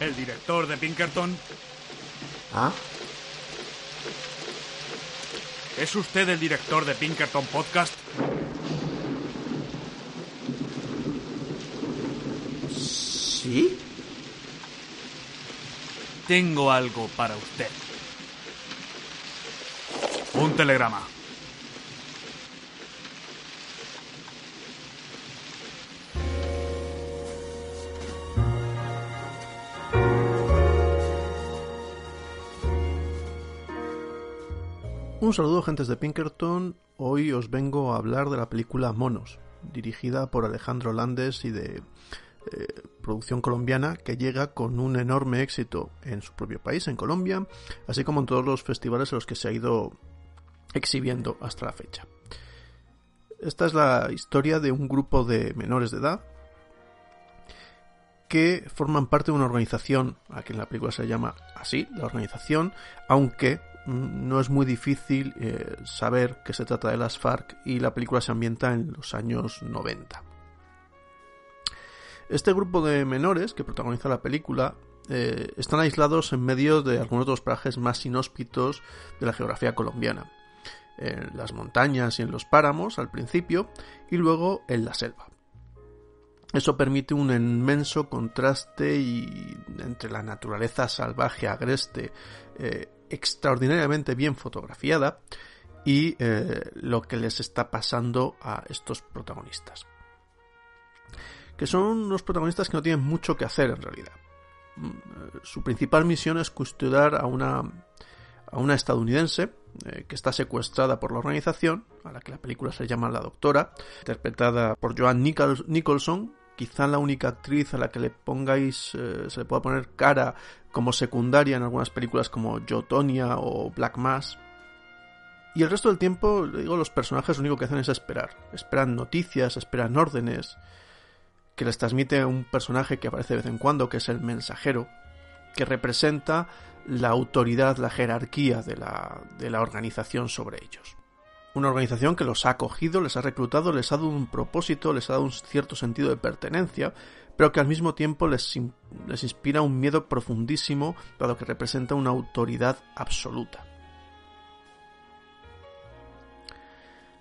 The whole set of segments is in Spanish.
¿El director de Pinkerton? ¿Ah? ¿Es usted el director de Pinkerton Podcast? ¿Sí? Tengo algo para usted. Un telegrama. Un saludo gentes de Pinkerton, hoy os vengo a hablar de la película Monos, dirigida por Alejandro Landes y de eh, producción colombiana que llega con un enorme éxito en su propio país, en Colombia, así como en todos los festivales en los que se ha ido exhibiendo hasta la fecha. Esta es la historia de un grupo de menores de edad que forman parte de una organización, aquí en la película se llama así, la organización, aunque no es muy difícil eh, saber que se trata de las FARC y la película se ambienta en los años 90. Este grupo de menores que protagoniza la película eh, están aislados en medio de algunos de los parajes más inhóspitos de la geografía colombiana. En las montañas y en los páramos al principio y luego en la selva. Eso permite un inmenso contraste entre la naturaleza salvaje, agreste, eh, extraordinariamente bien fotografiada y eh, lo que les está pasando a estos protagonistas. Que son unos protagonistas que no tienen mucho que hacer en realidad. Mm, eh, su principal misión es custodiar a una, a una estadounidense que está secuestrada por la organización, a la que la película se llama La Doctora, interpretada por Joan Nicholson, quizá la única actriz a la que le pongáis, eh, se le pueda poner cara como secundaria en algunas películas como Jotonia o Black Mass. Y el resto del tiempo, digo, los personajes lo único que hacen es esperar. Esperan noticias, esperan órdenes, que les transmite un personaje que aparece de vez en cuando, que es el mensajero, que representa la autoridad, la jerarquía de la, de la organización sobre ellos. Una organización que los ha acogido, les ha reclutado, les ha dado un propósito, les ha dado un cierto sentido de pertenencia, pero que al mismo tiempo les, les inspira un miedo profundísimo, dado que representa una autoridad absoluta.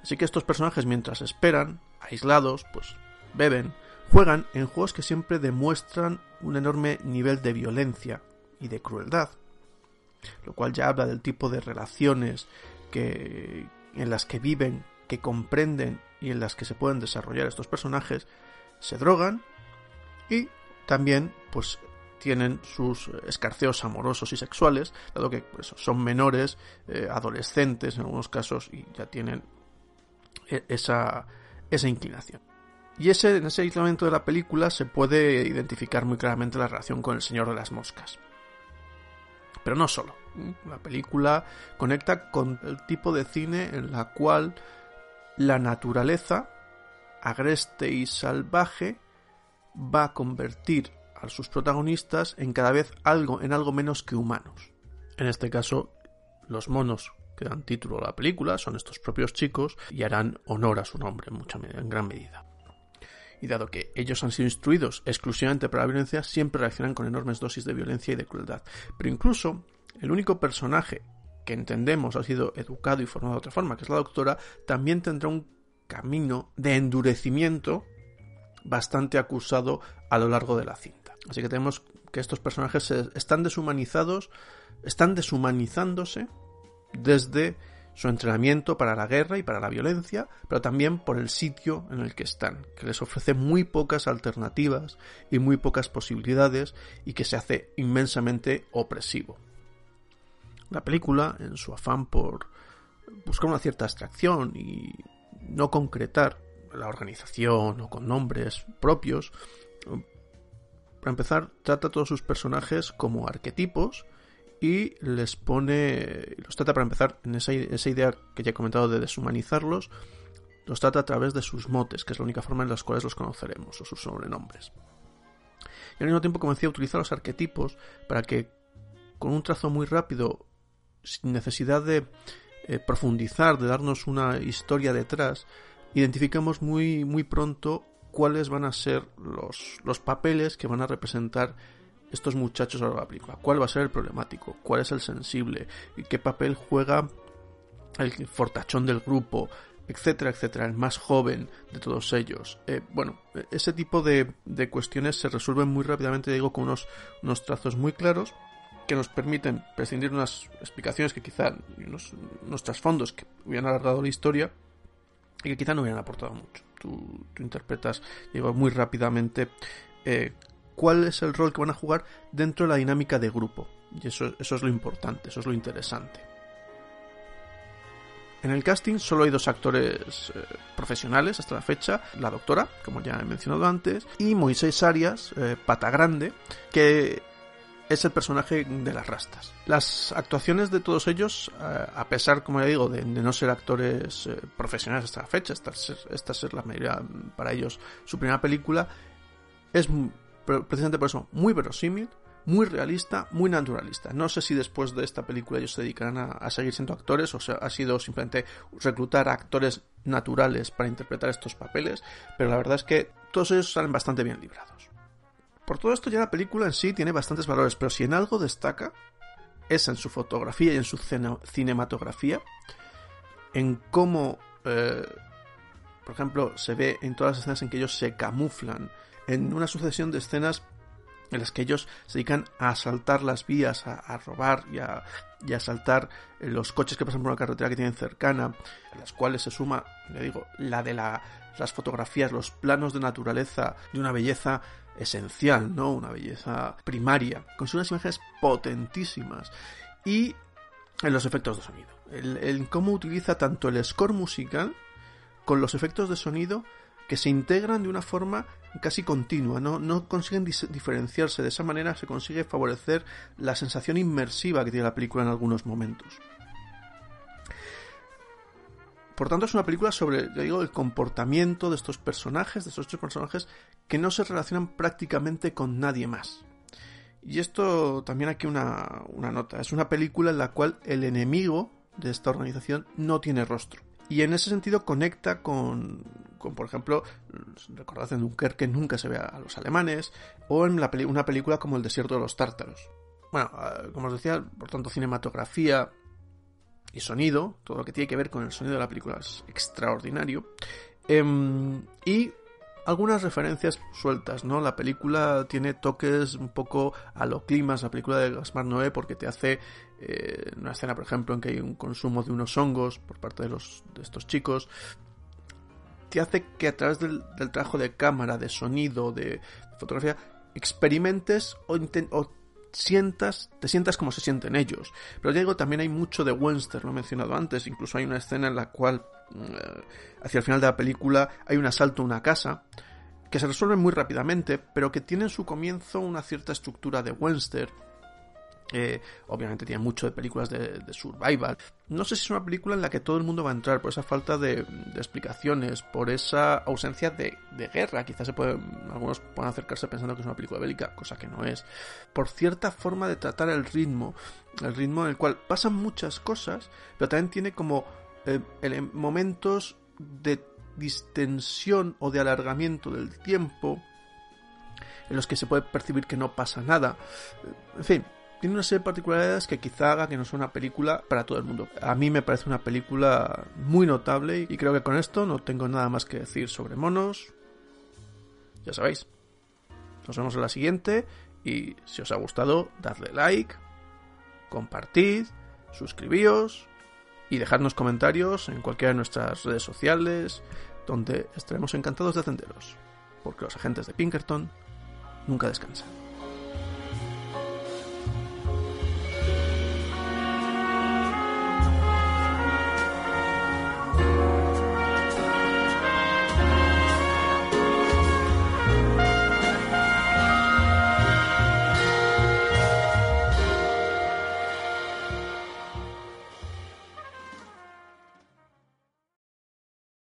Así que estos personajes mientras esperan, aislados, pues beben, juegan en juegos que siempre demuestran un enorme nivel de violencia y de crueldad, lo cual ya habla del tipo de relaciones que, en las que viven, que comprenden y en las que se pueden desarrollar estos personajes, se drogan y también pues tienen sus escarceos amorosos y sexuales, dado que pues, son menores, eh, adolescentes en algunos casos y ya tienen e-, esa, esa inclinación. Y ese, en ese aislamiento de la película se puede identificar muy claramente la relación con el Señor de las Moscas. Pero no solo. La película conecta con el tipo de cine en la cual la naturaleza, agreste y salvaje, va a convertir a sus protagonistas en cada vez algo, en algo menos que humanos. En este caso, los monos que dan título a la película son estos propios chicos y harán honor a su nombre en, en gran medida y dado que ellos han sido instruidos exclusivamente para la violencia, siempre reaccionan con enormes dosis de violencia y de crueldad. Pero incluso el único personaje que entendemos ha sido educado y formado de otra forma, que es la doctora, también tendrá un camino de endurecimiento bastante acusado a lo largo de la cinta. Así que tenemos que estos personajes están deshumanizados, están deshumanizándose desde su entrenamiento para la guerra y para la violencia, pero también por el sitio en el que están, que les ofrece muy pocas alternativas y muy pocas posibilidades y que se hace inmensamente opresivo. La película, en su afán por buscar una cierta abstracción y no concretar la organización o con nombres propios, para empezar, trata a todos sus personajes como arquetipos y les pone, los trata para empezar en esa, idea que ya he comentado de deshumanizarlos, los trata a través de sus motes, que es la única forma en la cuales los conoceremos, o sus sobrenombres. Y al mismo tiempo comencé a utilizar los arquetipos para que, con un trazo muy rápido, sin necesidad de eh, profundizar, de darnos una historia detrás, identificamos muy, muy pronto cuáles van a ser los, los papeles que van a representar estos muchachos a la película? ¿Cuál va a ser el problemático? ¿Cuál es el sensible? ¿Y qué papel juega el fortachón del grupo? etcétera, etcétera, el más joven de todos ellos. Eh, bueno, ese tipo de, de, cuestiones se resuelven muy rápidamente, digo, con unos, unos trazos muy claros que nos permiten prescindir unas explicaciones que quizá, unos, unos trasfondos que hubieran alargado la historia y que quizá no hubieran aportado mucho. Tú, tú interpretas, digo, muy rápidamente eh, cuál es el rol que van a jugar dentro de la dinámica de grupo. Y eso, eso es lo importante, eso es lo interesante. En el casting solo hay dos actores eh, profesionales hasta la fecha, la doctora, como ya he mencionado antes, y Moisés Arias, eh, pata grande, que es el personaje de las rastas. Las actuaciones de todos ellos, eh, a pesar, como ya digo, de, no ser actores profesionales hasta la fecha, esta, esta es la mayoría para ellos su primera película, es precisamente por eso muy verosímil, muy realista, muy naturalista. No sé si después de esta película ellos se dedicarán a, seguir siendo actores o sea, ha sido simplemente reclutar a actores naturales para interpretar estos papeles, pero la verdad es que todos ellos salen bastante bien librados. Por todo esto ya la película en sí tiene bastantes valores, pero si en algo destaca es en su fotografía y en su cinematografía, en cómo, eh, por ejemplo, se ve en todas las escenas en que ellos se camuflan, en una sucesión de escenas en las que ellos se dedican a asaltar las vías, a, robar y a, y a, asaltar los coches que pasan por una carretera que tienen cercana, a las cuales se suma, le digo, la de la, las fotografías, los planos de naturaleza de una belleza esencial, ¿no? Una belleza primaria, con unas imágenes potentísimas y en los efectos de sonido. El cómo utiliza tanto el score musical con los efectos de sonido que se integran de una forma casi continua, no, consiguen diferenciarse, de esa manera se consigue favorecer la sensación inmersiva que tiene la película en algunos momentos. Por tanto, es una película sobre, digo, el comportamiento de estos personajes, de estos ocho personajes, que no se relacionan prácticamente con nadie más. Y esto también aquí una, una nota. Es una película en la cual el enemigo de esta organización no tiene rostro. Y en ese sentido conecta con, con por ejemplo, recordad en Dunkerque nunca se ve a los alemanes, o en la peli una película como El desierto de los tártaros. Bueno, como os decía, por tanto, cinematografía y sonido, todo lo que tiene que ver con el sonido de la película es extraordinario. Eh, y algunas referencias sueltas, ¿no? La película tiene toques un poco a lo climas, la película de Gaspar Noé, porque te hace eh, una escena, por ejemplo, en que hay un consumo de unos hongos por parte de, los, de estos chicos, te hace que a través del, trabajo de cámara, de sonido, de fotografía, experimentes o, sientas, te sientas como se sienten ellos. Pero ya digo, también hay mucho de Webster, lo he mencionado antes, incluso hay una escena en la cual, eh, hacia el final de la película, hay un asalto a una casa, que se resuelve muy rápidamente, pero que tiene en su comienzo una cierta estructura de Webster, eh, obviamente tiene mucho de películas de, survival. No sé si es una película en la que todo el mundo va a entrar por esa falta de, de explicaciones, por esa ausencia de, de, guerra. Quizás se puede, algunos puedan acercarse pensando que es una película bélica, cosa que no es. Por cierta forma de tratar el ritmo, el ritmo en el cual pasan muchas cosas, pero también tiene como eh, momentos de distensión o de alargamiento del tiempo en los que se puede percibir que no pasa nada. En fin, tiene una serie de particularidades que quizá haga que no sea una película para todo el mundo. A mí me parece una película muy notable y creo que con esto no tengo nada más que decir sobre monos. Ya sabéis. Nos vemos en la siguiente y si os ha gustado, dadle like, compartid, suscribíos y dejadnos comentarios en cualquiera de nuestras redes sociales donde estaremos encantados de atenderos. Porque los agentes de Pinkerton nunca descansan.